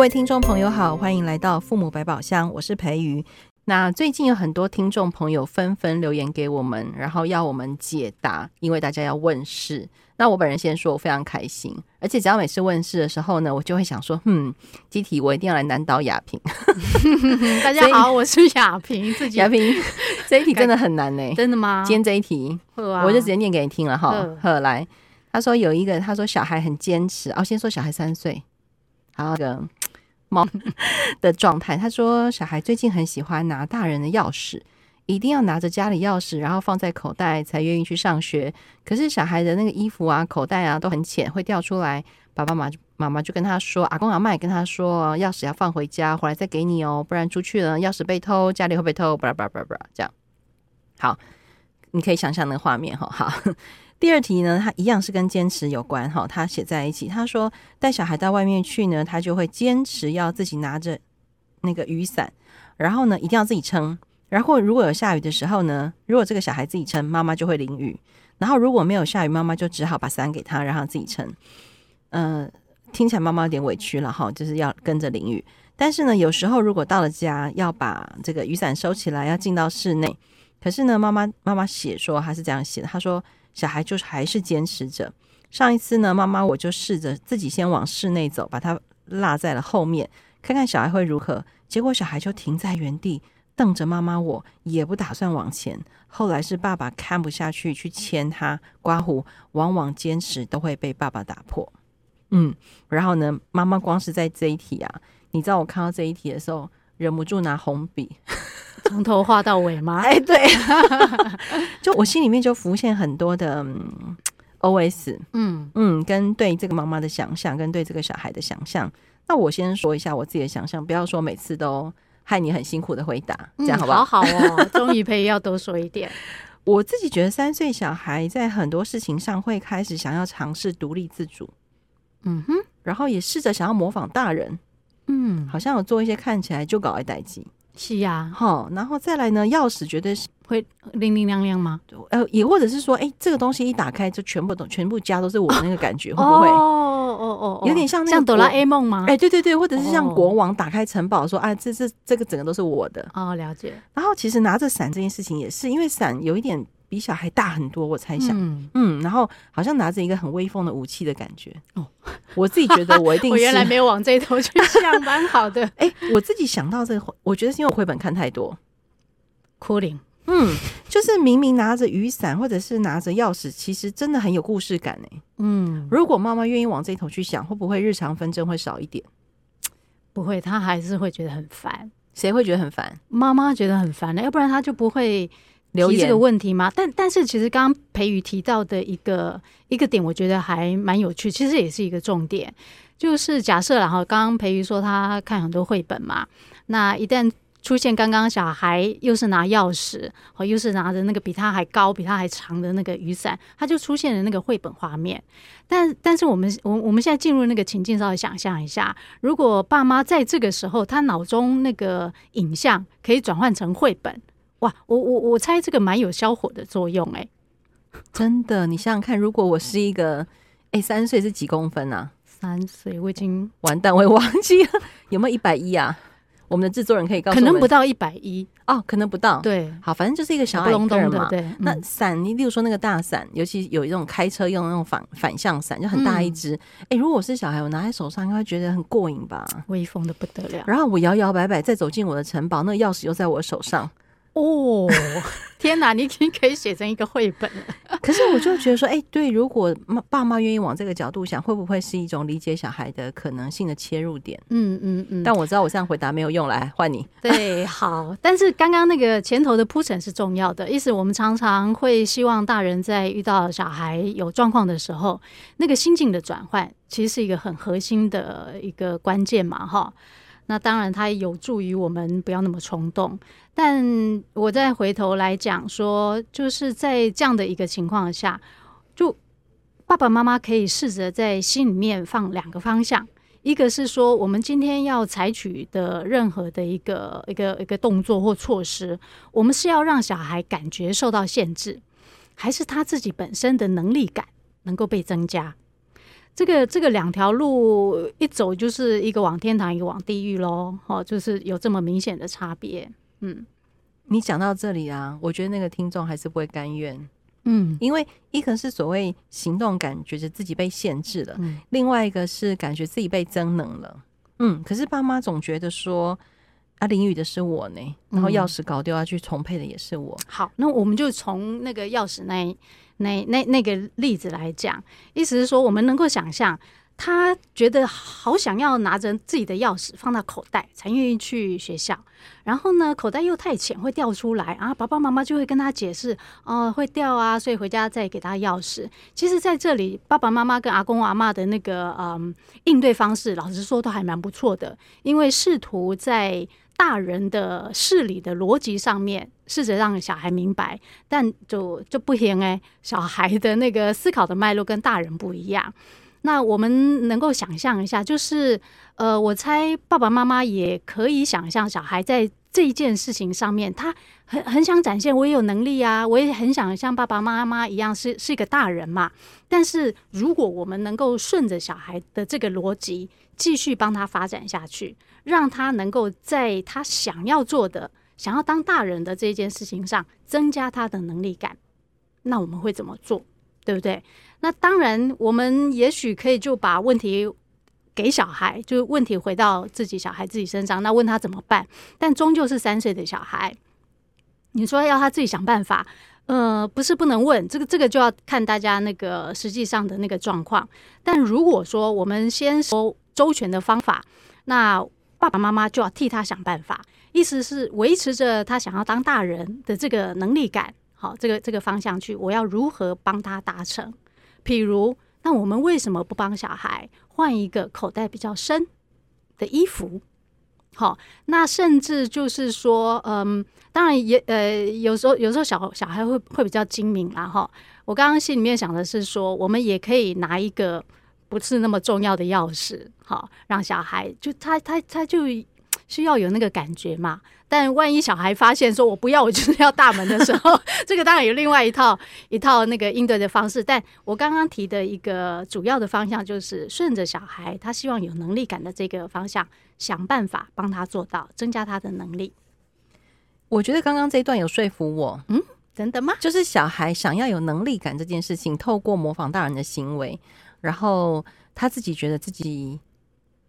各位听众朋友好，欢迎来到父母百宝箱，我是培瑜。那最近有很多听众朋友纷纷留言给我们，然后要我们解答，因为大家要问事。那我本人先说，我非常开心，而且只要每次问世的时候呢，我就会想说，嗯，这题我一定要来难倒亚萍。大家好，我是亚萍。自己亚萍，这一题真的很难呢、欸。真的吗？今天这一题，啊、我就直接念给你听了哈。呵，来，他说有一个，他说小孩很坚持。哦，先说小孩三岁，好，那个猫的状态。他说小孩最近很喜欢拿大人的钥匙。一定要拿着家里钥匙，然后放在口袋才愿意去上学。可是小孩的那个衣服啊、口袋啊都很浅，会掉出来。爸爸妈妈妈就跟他说：“阿公阿嬷也跟他说，钥匙要放回家，回来再给你哦，不然出去了钥匙被偷，家里会被偷。”巴拉巴拉，这样。好，你可以想象那个画面哈。好，第二题呢，他一样是跟坚持有关哈。他写在一起，他说带小孩到外面去呢，他就会坚持要自己拿着那个雨伞，然后呢一定要自己撑。然后，如果有下雨的时候呢，如果这个小孩自己撑，妈妈就会淋雨。然后，如果没有下雨，妈妈就只好把伞给他，让他自己撑。嗯、呃，听起来妈妈有点委屈了哈，就是要跟着淋雨。但是呢，有时候如果到了家，要把这个雨伞收起来，要进到室内。可是呢，妈妈妈妈写说她是这样写的，她说小孩就是还是坚持着。上一次呢，妈妈我就试着自己先往室内走，把他落在了后面，看看小孩会如何。结果小孩就停在原地。瞪着妈妈，我也不打算往前。后来是爸爸看不下去，去牵他刮胡，往往坚持都会被爸爸打破。嗯，然后呢，妈妈光是在这一题啊，你知道我看到这一题的时候，忍不住拿红笔 从头画到尾吗？哎，对，就我心里面就浮现很多的 OS，嗯嗯，跟对这个妈妈的想象，跟对这个小孩的想象。那我先说一下我自己的想象，不要说每次都。害你很辛苦的回答，这样好不好？嗯、好好哦，终于培瑜要多说一点。我自己觉得三岁小孩在很多事情上会开始想要尝试独立自主，嗯哼，然后也试着想要模仿大人，嗯，好像有做一些看起来就搞爱代志。是呀，好，然后再来呢，钥匙绝对是会零零亮亮吗？呃，也或者是说，哎、欸，这个东西一打开就全部都全部家都是我的那个感觉，哦、会不会？哦哦哦，有点像那像哆啦 A 梦吗？哎、欸，对对对，或者是像国王打开城堡说，哎、哦啊，这这这个整个都是我的。哦，了解。然后其实拿着伞这件事情也是，因为伞有一点。比小孩大很多，我猜想，嗯，嗯，然后好像拿着一个很威风的武器的感觉。哦，我自己觉得我一定是，我原来没有往这头去 想，蛮好的。哎、欸，我自己想到这个，我觉得是因为我绘本看太多。哭灵，嗯，就是明明拿着雨伞或者是拿着钥匙，其实真的很有故事感哎。嗯，如果妈妈愿意往这一头去想，会不会日常纷争会少一点？不会，他还是会觉得很烦。谁会觉得很烦？妈妈觉得很烦呢，要不然他就不会。提这个问题吗？但但是其实刚刚培宇提到的一个一个点，我觉得还蛮有趣，其实也是一个重点。就是假设然后刚刚培宇说他看很多绘本嘛，那一旦出现刚刚小孩又是拿钥匙，哦，又是拿着那个比他还高、比他还长的那个雨伞，他就出现了那个绘本画面。但但是我们我我们现在进入那个情境，稍微想象一下，如果爸妈在这个时候，他脑中那个影像可以转换成绘本。哇，我我我猜这个蛮有消火的作用哎、欸，真的，你想想看，如果我是一个，哎，三岁是几公分啊？三岁，我已经完蛋，我也忘记了 有没有一百一啊？我们的制作人可以告诉我，可能不到一百一哦，可能不到。对，好，反正就是一个小矮个儿嘛。对，那伞，你例如说那个大伞，尤其有一种开车用的那种反反向伞，就很大一只。哎、嗯，如果我是小孩，我拿在手上应该觉得很过瘾吧？威风的不得了。然后我摇摇摆摆再走进我的城堡，那个钥匙又在我手上。哦，天哪！你已经可以写成一个绘本了。可是我就觉得说，哎、欸，对，如果妈爸妈愿意往这个角度想，会不会是一种理解小孩的可能性的切入点？嗯嗯嗯。但我知道我这样回答没有用，来换你。对，好。但是刚刚那个前头的铺陈是重要的，意思我们常常会希望大人在遇到小孩有状况的时候，那个心境的转换，其实是一个很核心的一个关键嘛，哈。那当然，它有助于我们不要那么冲动。但我再回头来讲说，就是在这样的一个情况下，就爸爸妈妈可以试着在心里面放两个方向：一个是说，我们今天要采取的任何的一个一个一个动作或措施，我们是要让小孩感觉受到限制，还是他自己本身的能力感能够被增加？这个这个两条路一走就是一个往天堂，一个往地狱喽，哦，就是有这么明显的差别。嗯，你讲到这里啊，我觉得那个听众还是不会甘愿。嗯，因为一个是所谓行动感觉着自己被限制了，嗯，另外一个是感觉自己被增能了。嗯，可是爸妈总觉得说。啊，淋雨的是我呢，然后钥匙搞丢要去重配的也是我。好，那我们就从那个钥匙那那那那个例子来讲，意思是说，我们能够想象，他觉得好想要拿着自己的钥匙放到口袋才愿意去学校，然后呢，口袋又太浅会掉出来啊，爸爸妈妈就会跟他解释，哦，会掉啊，所以回家再给他钥匙。其实，在这里，爸爸妈妈跟阿公阿嬷的那个嗯应对方式，老实说都还蛮不错的，因为试图在。大人的事理的逻辑上面，试着让小孩明白，但就就不行哎。小孩的那个思考的脉络跟大人不一样。那我们能够想象一下，就是呃，我猜爸爸妈妈也可以想象，小孩在这一件事情上面，他很很想展现我也有能力啊，我也很想像爸爸妈妈一样是是一个大人嘛。但是如果我们能够顺着小孩的这个逻辑，继续帮他发展下去。让他能够在他想要做的、想要当大人的这件事情上增加他的能力感，那我们会怎么做？对不对？那当然，我们也许可以就把问题给小孩，就是问题回到自己小孩自己身上，那问他怎么办？但终究是三岁的小孩，你说要他自己想办法，呃，不是不能问，这个这个就要看大家那个实际上的那个状况。但如果说我们先说周全的方法，那爸爸妈妈就要替他想办法，意思是维持着他想要当大人的这个能力感，好，这个这个方向去，我要如何帮他达成？譬如，那我们为什么不帮小孩换一个口袋比较深的衣服？好，那甚至就是说，嗯，当然也呃，有时候有时候小小孩会会比较精明啦，哈。我刚刚心里面想的是说，我们也可以拿一个。不是那么重要的钥匙，好，让小孩就他他他就需要有那个感觉嘛。但万一小孩发现说我不要，我就是要大门的时候，这个当然有另外一套一套那个应对的方式。但我刚刚提的一个主要的方向就是顺着小孩他希望有能力感的这个方向，想办法帮他做到，增加他的能力。我觉得刚刚这一段有说服我，嗯，真的吗？就是小孩想要有能力感这件事情，透过模仿大人的行为。然后他自己觉得自己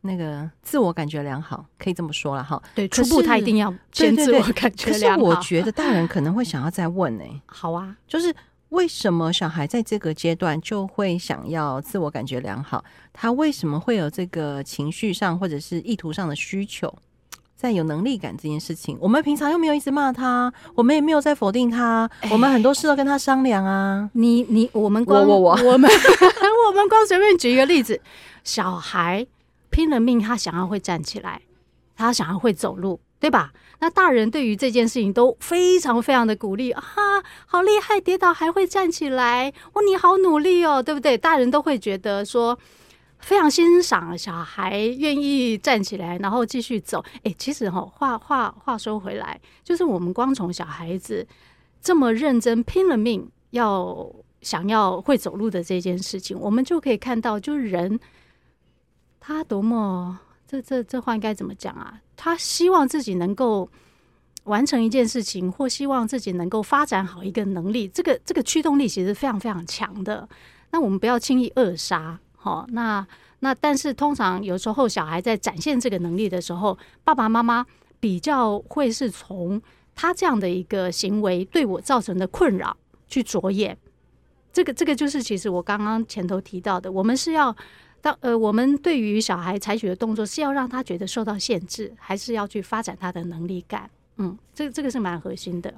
那个自我感觉良好，可以这么说了哈。对，初步他一定要先自我感觉良好。可是我觉得大人可能会想要再问呢、欸。好啊，就是为什么小孩在这个阶段就会想要自我感觉良好？他为什么会有这个情绪上或者是意图上的需求？在有能力感这件事情，我们平常又没有一直骂他，我们也没有在否定他，欸、我们很多事都跟他商量啊。你你我们光我我我们 我们光随便举一个例子，小孩拼了命，他想要会站起来，他想要会走路，对吧？那大人对于这件事情都非常非常的鼓励啊，好厉害，跌倒还会站起来，哦，你好努力哦，对不对？大人都会觉得说。非常欣赏小孩愿意站起来，然后继续走。哎，其实哈，话话话说回来，就是我们光从小孩子这么认真拼了命要想要会走路的这件事情，我们就可以看到，就是人他多么这这这话应该怎么讲啊？他希望自己能够完成一件事情，或希望自己能够发展好一个能力，这个这个驱动力其实非常非常强的。那我们不要轻易扼杀。好，那那但是通常有时候小孩在展现这个能力的时候，爸爸妈妈比较会是从他这样的一个行为对我造成的困扰去着眼。这个这个就是其实我刚刚前头提到的，我们是要当呃，我们对于小孩采取的动作是要让他觉得受到限制，还是要去发展他的能力感？嗯，这这个是蛮核心的。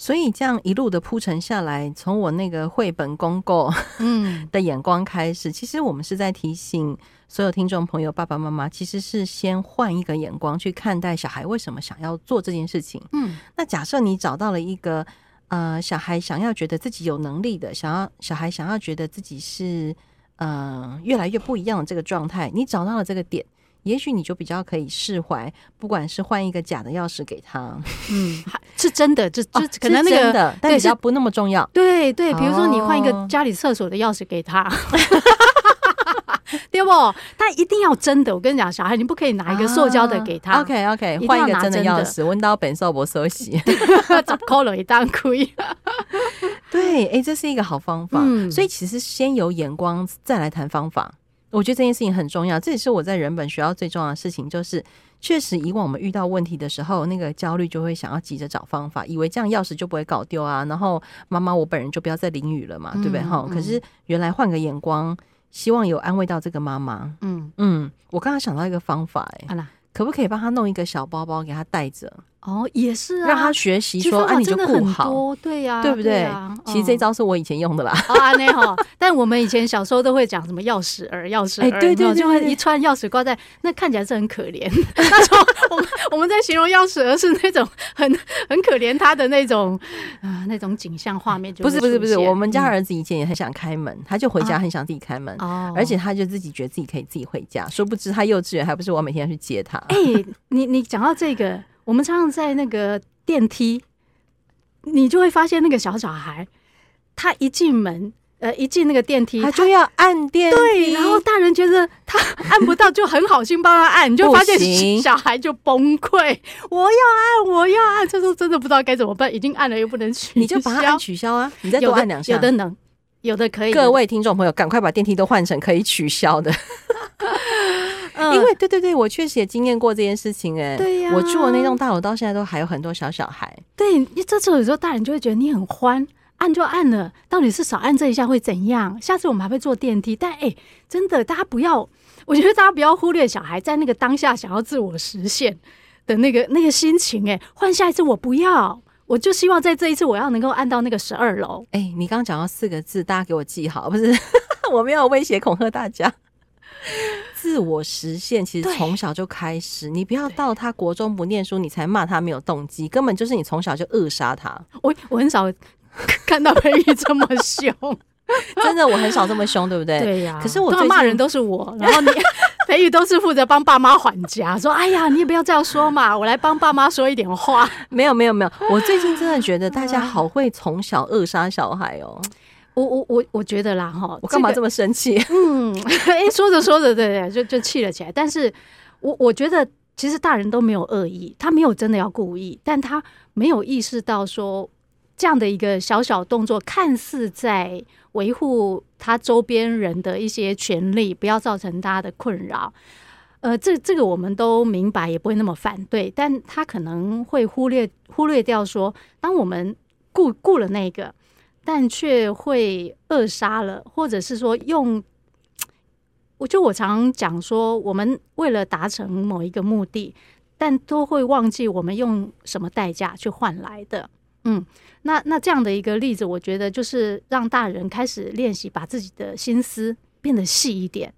所以这样一路的铺陈下来，从我那个绘本公购嗯 的眼光开始，其实我们是在提醒所有听众朋友，爸爸妈妈其实是先换一个眼光去看待小孩为什么想要做这件事情。嗯，那假设你找到了一个呃小孩想要觉得自己有能力的，想要小孩想要觉得自己是呃越来越不一样的这个状态，你找到了这个点。也许你就比较可以释怀，不管是换一个假的钥匙给他，嗯，是真的，就就可能那个，真的，但比较不那么重要。对对，比如说你换一个家里厕所的钥匙给他，对不？但一定要真的。我跟你讲，小孩你不可以拿一个塑胶的给他。啊、OK OK，换一个真的钥匙，温到本少博收洗，找扣了一大亏。对，哎、欸，这是一个好方法。嗯、所以其实先有眼光，再来谈方法。我觉得这件事情很重要，这也是我在人本学到最重要的事情，就是确实以往我们遇到问题的时候，那个焦虑就会想要急着找方法，以为这样钥匙就不会搞丢啊，然后妈妈我本人就不要再淋雨了嘛，对不对？哈、嗯，可是原来换个眼光，希望有安慰到这个妈妈。嗯嗯，我刚刚想到一个方法、欸，哎，可不可以帮他弄一个小包包给他带着？哦，也是啊，让他学习说，啊，你就顾好，对呀，对不对？其实这招是我以前用的啦。啊，那哈，但我们以前小时候都会讲什么钥匙儿、钥匙儿，对对，就会一串钥匙挂在那，看起来是很可怜。那时候我们我们在形容钥匙儿是那种很很可怜他的那种啊那种景象画面，就不是不是不是。我们家儿子以前也很想开门，他就回家很想自己开门，而且他就自己觉得自己可以自己回家，殊不知他幼稚园还不是我每天要去接他。哎，你你讲到这个。我们常常在那个电梯，你就会发现那个小小孩，他一进门，呃，一进那个电梯，他就要按电梯，对，然后大人觉得他按不到，就很好心帮他按，你 就发现小孩就崩溃，我要按，我要按，这时候真的不知道该怎么办，已经按了又不能取消，你就把它按取消啊，你再多按两下，有的能，有的可以。各位听众朋友，赶快把电梯都换成可以取消的。因为对对对，我确实也经验过这件事情哎、欸。对呀、啊，我住的那栋大楼到现在都还有很多小小孩。对，这次有时候大人就会觉得你很欢，按就按了，到底是少按这一下会怎样？下次我们还会坐电梯。但哎，真的，大家不要，我觉得大家不要忽略小孩在那个当下想要自我实现的那个那个心情。哎，换下一次我不要，我就希望在这一次我要能够按到那个十二楼。哎，你刚刚讲到四个字，大家给我记好，不是？我没有威胁恐吓大家。自我实现其实从小就开始，你不要到他国中不念书，你才骂他没有动机，根本就是你从小就扼杀他。我我很少 看到培宇这么凶，真的我很少这么凶，对不对？对呀、啊。可是我最骂人都是我，然后你 培宇都是负责帮爸妈还家，说哎呀，你也不要这样说嘛，我来帮爸妈说一点话。没有没有没有，我最近真的觉得大家好会从小扼杀小孩哦。我我我我觉得啦哈，我干嘛这么生气？嗯，哎，说着说着，对对，就就气了起来。但是我我觉得，其实大人都没有恶意，他没有真的要故意，但他没有意识到说这样的一个小小动作，看似在维护他周边人的一些权利，不要造成大家的困扰。呃，这这个我们都明白，也不会那么反对，但他可能会忽略忽略掉说，当我们顾顾了那个。但却会扼杀了，或者是说用，我就我常讲说，我们为了达成某一个目的，但都会忘记我们用什么代价去换来的。嗯，那那这样的一个例子，我觉得就是让大人开始练习把自己的心思变得细一点，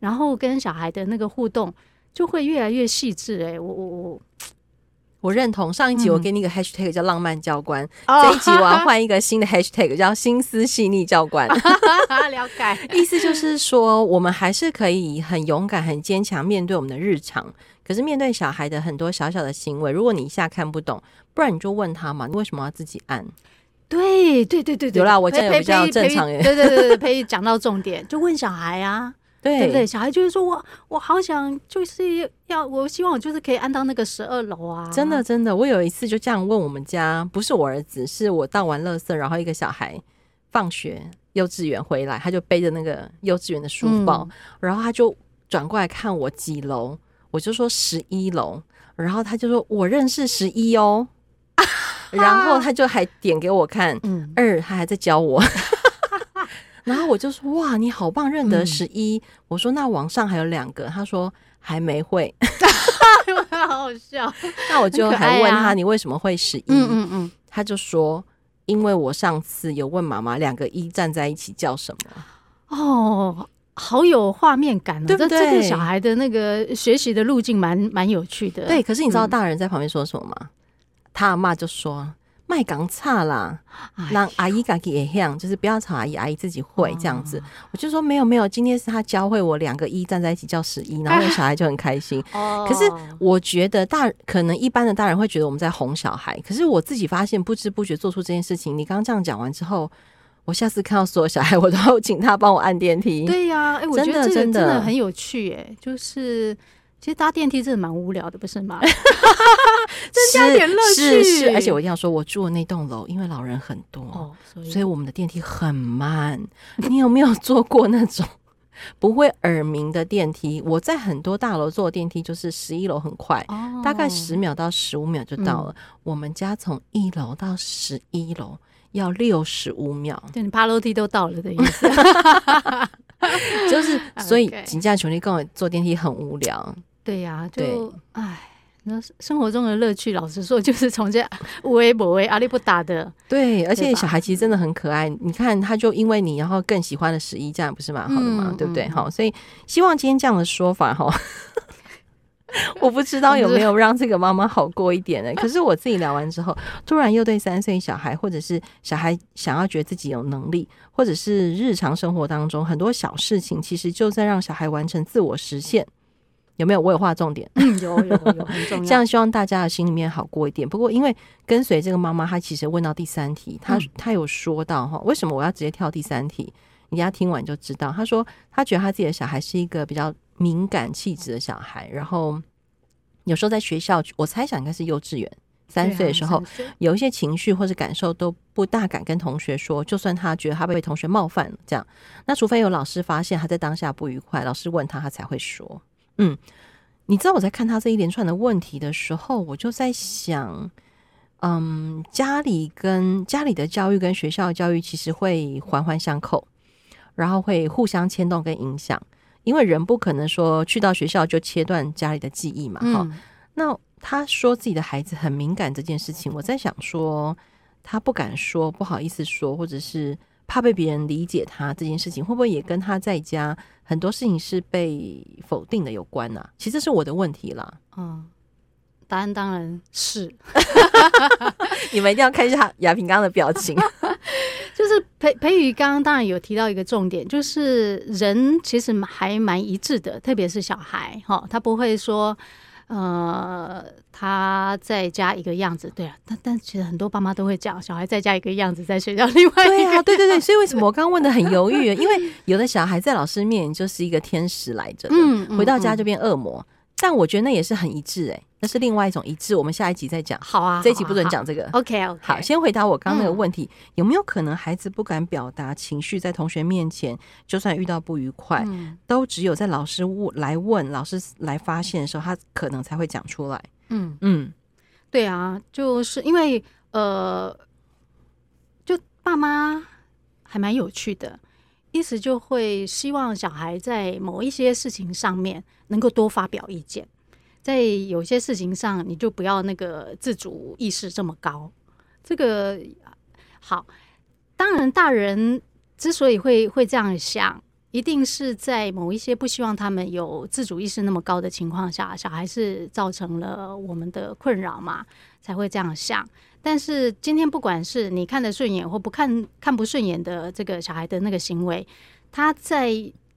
然后跟小孩的那个互动就会越来越细致。哎，我我我。我认同上一集我给你一个 hashtag 叫浪漫教官，嗯、这一集我要换一个新的 hashtag 叫心思细腻教官。了解，意思就是说，我们还是可以很勇敢、很坚强面对我们的日常。可是面对小孩的很多小小的行为，如果你一下看不懂，不然你就问他嘛，你为什么要自己按？对对对对对，有啦，我这样比较正常耶。对对对对，可以讲到重点，就问小孩啊。对，对不对？小孩就是说我，我好想，就是要，我希望我就是可以按到那个十二楼啊！真的，真的，我有一次就这样问我们家，不是我儿子，是我倒完垃圾，然后一个小孩放学幼稚园回来，他就背着那个幼稚园的书包，嗯、然后他就转过来看我几楼，我就说十一楼，然后他就说我认识十一哦，然后他就还点给我看，嗯，二，他还在教我。然后我就说哇，你好棒，认得十一。嗯、我说那网上还有两个，他说还没会，好好笑。那我就还问他，啊、你为什么会十一？嗯嗯嗯，他就说因为我上次有问妈妈，两个一站在一起叫什么？哦，好有画面感哦，对不对？这个小孩的那个学习的路径蛮蛮有趣的。对，可是你知道大人在旁边说什么吗？嗯、他阿嬷就说。麦港差啦，让阿姨自己也像，就是不要吵阿姨，阿姨自己会这样子。哦、我就说没有没有，今天是他教会我两个一站在一起叫十一，然后小孩就很开心。哦、可是我觉得大可能一般的大人会觉得我们在哄小孩，可是我自己发现不知不觉做出这件事情。你刚刚这样讲完之后，我下次看到所有小孩，我都要请他帮我按电梯。对呀、啊，哎、欸，我觉得这个真的很有趣、欸，哎，就是其实搭电梯真的蛮无聊的，不是吗？增加点乐趣。是是，而且我一定要说，我住的那栋楼因为老人很多，哦、所以所以我们的电梯很慢。你有没有坐过那种 不会耳鸣的电梯？我在很多大楼坐电梯，就是十一楼很快，哦、大概十秒到十五秒就到了。嗯、我们家从一楼到十一楼。要六十五秒，对你爬楼梯都到了的意思，就是所以请假求你跟我坐电梯很无聊。对呀、啊，就哎，那生活中的乐趣，老实说就是从这无为不为阿里不打的。对，而且小孩其实真的很可爱。你看，他就因为你，然后更喜欢了十一，这样不是蛮好的吗？嗯、对不对？好、嗯，所以希望今天这样的说法哈。我不知道 有没有让这个妈妈好过一点呢？可是我自己聊完之后，突然又对三岁小孩，或者是小孩想要觉得自己有能力，或者是日常生活当中很多小事情，其实就在让小孩完成自我实现。有没有？我有画重点，嗯，有有有，很重要。这样希望大家的心里面好过一点。不过因为跟随这个妈妈，她其实问到第三题，她她有说到哈，为什么我要直接跳第三题？你家听完就知道。她说她觉得她自己的小孩是一个比较。敏感气质的小孩，然后有时候在学校，我猜想应该是幼稚园三岁的时候，有一些情绪或者感受都不大敢跟同学说，就算他觉得他被同学冒犯了，这样，那除非有老师发现他在当下不愉快，老师问他，他才会说。嗯，你知道我在看他这一连串的问题的时候，我就在想，嗯，家里跟家里的教育跟学校的教育其实会环环相扣，然后会互相牵动跟影响。因为人不可能说去到学校就切断家里的记忆嘛，哈、嗯。那他说自己的孩子很敏感这件事情，我在想说，他不敢说，不好意思说，或者是怕被别人理解他这件事情，会不会也跟他在家很多事情是被否定的有关呢、啊？其实这是我的问题啦。嗯，答案当然是。你们一定要看一下亚平刚刚的表情。就是培培宇刚刚当然有提到一个重点，就是人其实还蛮一致的，特别是小孩哈，他不会说呃他在家一个样子，对啊，但但其实很多爸妈都会讲小孩在家一个样子，在学校另外一个对啊，对对对，所以为什么我刚刚问的很犹豫？因为有的小孩在老师面前就是一个天使来着，嗯，回到家就变恶魔。嗯嗯但我觉得那也是很一致哎、欸，那是另外一种一致。我们下一集再讲。好啊，这一集不准讲这个。OK OK。好，先回答我刚刚那个问题，嗯、有没有可能孩子不敢表达情绪，在同学面前，就算遇到不愉快，嗯、都只有在老师问来问、老师来发现的时候，他可能才会讲出来。嗯嗯，对啊，就是因为呃，就爸妈还蛮有趣的。意思就会希望小孩在某一些事情上面能够多发表意见，在有些事情上你就不要那个自主意识这么高。这个好，当然大人之所以会会这样想，一定是在某一些不希望他们有自主意识那么高的情况下，小孩是造成了我们的困扰嘛，才会这样想。但是今天不管是你看得顺眼或不看看不顺眼的这个小孩的那个行为，他在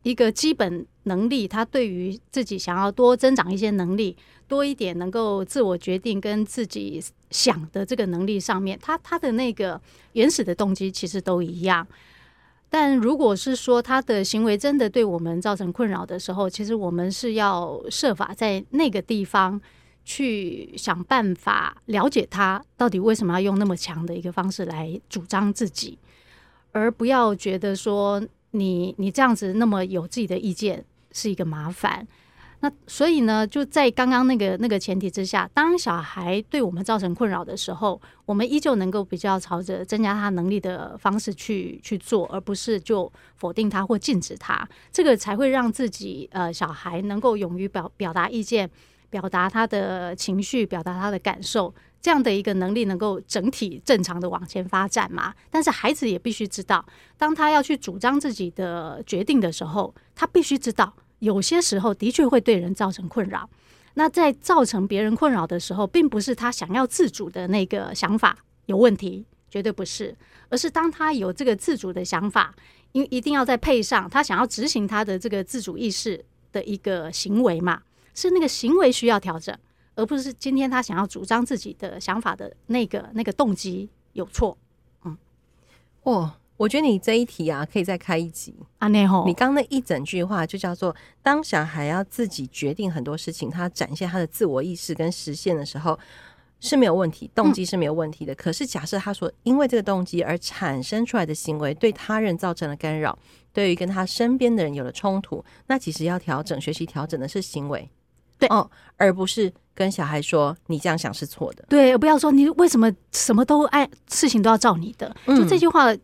一个基本能力，他对于自己想要多增长一些能力，多一点能够自我决定跟自己想的这个能力上面，他他的那个原始的动机其实都一样。但如果是说他的行为真的对我们造成困扰的时候，其实我们是要设法在那个地方。去想办法了解他到底为什么要用那么强的一个方式来主张自己，而不要觉得说你你这样子那么有自己的意见是一个麻烦。那所以呢，就在刚刚那个那个前提之下，当小孩对我们造成困扰的时候，我们依旧能够比较朝着增加他能力的方式去去做，而不是就否定他或禁止他。这个才会让自己呃小孩能够勇于表表达意见。表达他的情绪，表达他的感受，这样的一个能力能够整体正常的往前发展嘛？但是孩子也必须知道，当他要去主张自己的决定的时候，他必须知道，有些时候的确会对人造成困扰。那在造成别人困扰的时候，并不是他想要自主的那个想法有问题，绝对不是，而是当他有这个自主的想法，因一定要再配上他想要执行他的这个自主意识的一个行为嘛。是那个行为需要调整，而不是今天他想要主张自己的想法的那个那个动机有错。嗯，哦，我觉得你这一题啊，可以再开一集啊。那吼，你刚那一整句话就叫做：当小孩要自己决定很多事情，他展现他的自我意识跟实现的时候是没有问题，动机是没有问题的。嗯、可是假设他所因为这个动机而产生出来的行为对他人造成了干扰，对于跟他身边的人有了冲突，那其实要调整、学习调整的是行为，对哦，而不是跟小孩说你这样想是错的。对，不要说你为什么什么都爱事情都要照你的，就这句话。嗯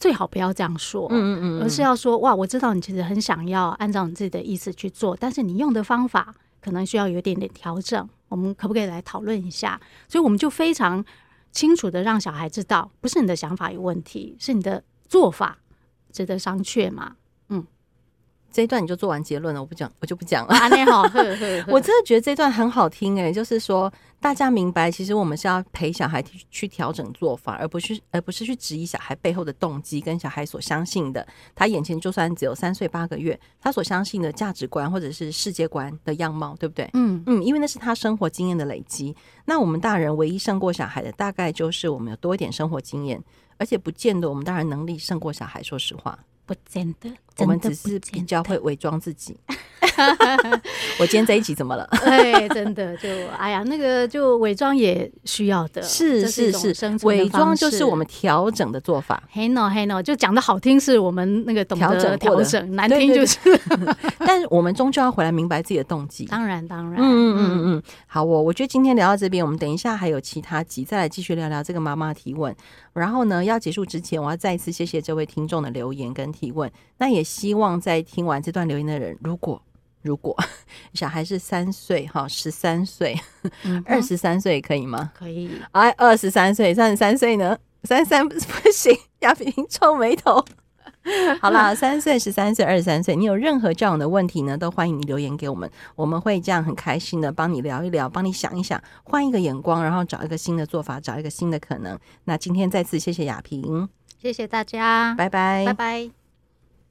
最好不要这样说，嗯嗯嗯，而是要说哇，我知道你其实很想要按照你自己的意思去做，但是你用的方法可能需要有一点点调整，我们可不可以来讨论一下？所以我们就非常清楚的让小孩知道，不是你的想法有问题，是你的做法值得商榷嘛。这一段你就做完结论了，我不讲，我就不讲了。啊，你好，我真的觉得这段很好听诶、欸，就是说大家明白，其实我们是要陪小孩去调整做法，而不是而不是去质疑小孩背后的动机跟小孩所相信的。他眼前就算只有三岁八个月，他所相信的价值观或者是世界观的样貌，对不对？嗯嗯，因为那是他生活经验的累积。那我们大人唯一胜过小孩的，大概就是我们有多一点生活经验，而且不见得我们大人能力胜过小孩。说实话。不见得，我们只是比较会伪装自己。我今天这一集怎么了？对，真的就哎呀，那个就伪装也需要的，是是是，伪装就是我们调整的做法。嘿 no 嘿 no，就讲的好听是我们那个懂得调整调整，难听就是。但是我们终究要回来明白自己的动机。当然当然，嗯嗯嗯嗯，好，我我觉得今天聊到这边，我们等一下还有其他集再来继续聊聊这个妈妈提问。然后呢，要结束之前，我要再一次谢谢这位听众的留言跟提问。那也希望在听完这段留言的人，如果如果 小孩是三岁哈，十三岁、二十三岁可以吗？可以。哎，二十三岁、三十三岁呢？三十三不行，亚萍皱眉头。好啦，三岁、十三岁、二十三岁，你有任何这样的问题呢，都欢迎你留言给我们，我们会这样很开心的帮你聊一聊，帮你想一想，换一个眼光，然后找一个新的做法，找一个新的可能。那今天再次谢谢亚萍，谢谢大家，拜拜，拜拜。